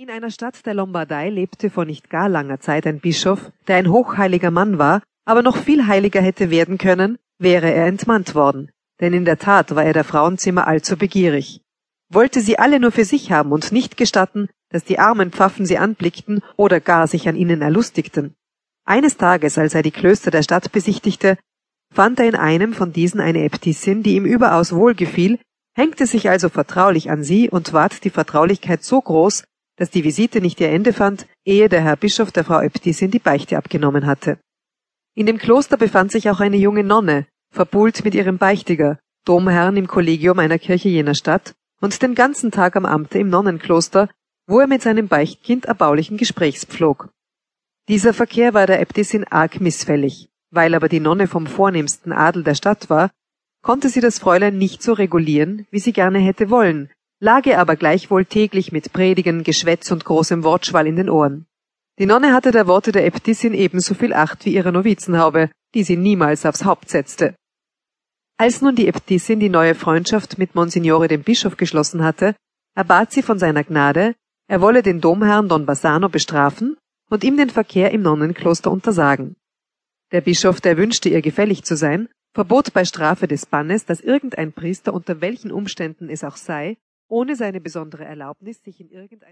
In einer Stadt der Lombardei lebte vor nicht gar langer Zeit ein Bischof, der ein hochheiliger Mann war, aber noch viel heiliger hätte werden können, wäre er entmannt worden, denn in der Tat war er der Frauenzimmer allzu begierig. Wollte sie alle nur für sich haben und nicht gestatten, dass die armen Pfaffen sie anblickten oder gar sich an ihnen erlustigten. Eines Tages, als er die Klöster der Stadt besichtigte, fand er in einem von diesen eine Äbtissin, die ihm überaus wohlgefiel, hängte sich also vertraulich an sie und ward die Vertraulichkeit so groß, dass die Visite nicht ihr Ende fand, ehe der Herr Bischof der Frau Äbtissin die Beichte abgenommen hatte. In dem Kloster befand sich auch eine junge Nonne, verbuhlt mit ihrem Beichtiger, Domherrn im Kollegium einer Kirche jener Stadt und den ganzen Tag am Amte im Nonnenkloster, wo er mit seinem Beichtkind erbaulichen Gesprächs pflog. Dieser Verkehr war der Äbtissin arg missfällig. Weil aber die Nonne vom vornehmsten Adel der Stadt war, konnte sie das Fräulein nicht so regulieren, wie sie gerne hätte wollen, lag ihr aber gleichwohl täglich mit Predigen, Geschwätz und großem Wortschwall in den Ohren. Die Nonne hatte der Worte der Äbtissin ebenso viel Acht wie ihrer Novizenhaube, die sie niemals aufs Haupt setzte. Als nun die Äbtissin die neue Freundschaft mit Monsignore dem Bischof geschlossen hatte, erbat sie von seiner Gnade, er wolle den Domherrn Don Bassano bestrafen und ihm den Verkehr im Nonnenkloster untersagen. Der Bischof, der wünschte, ihr gefällig zu sein, verbot bei Strafe des Bannes, dass irgendein Priester unter welchen Umständen es auch sei, ohne seine besondere Erlaubnis sich in irgendein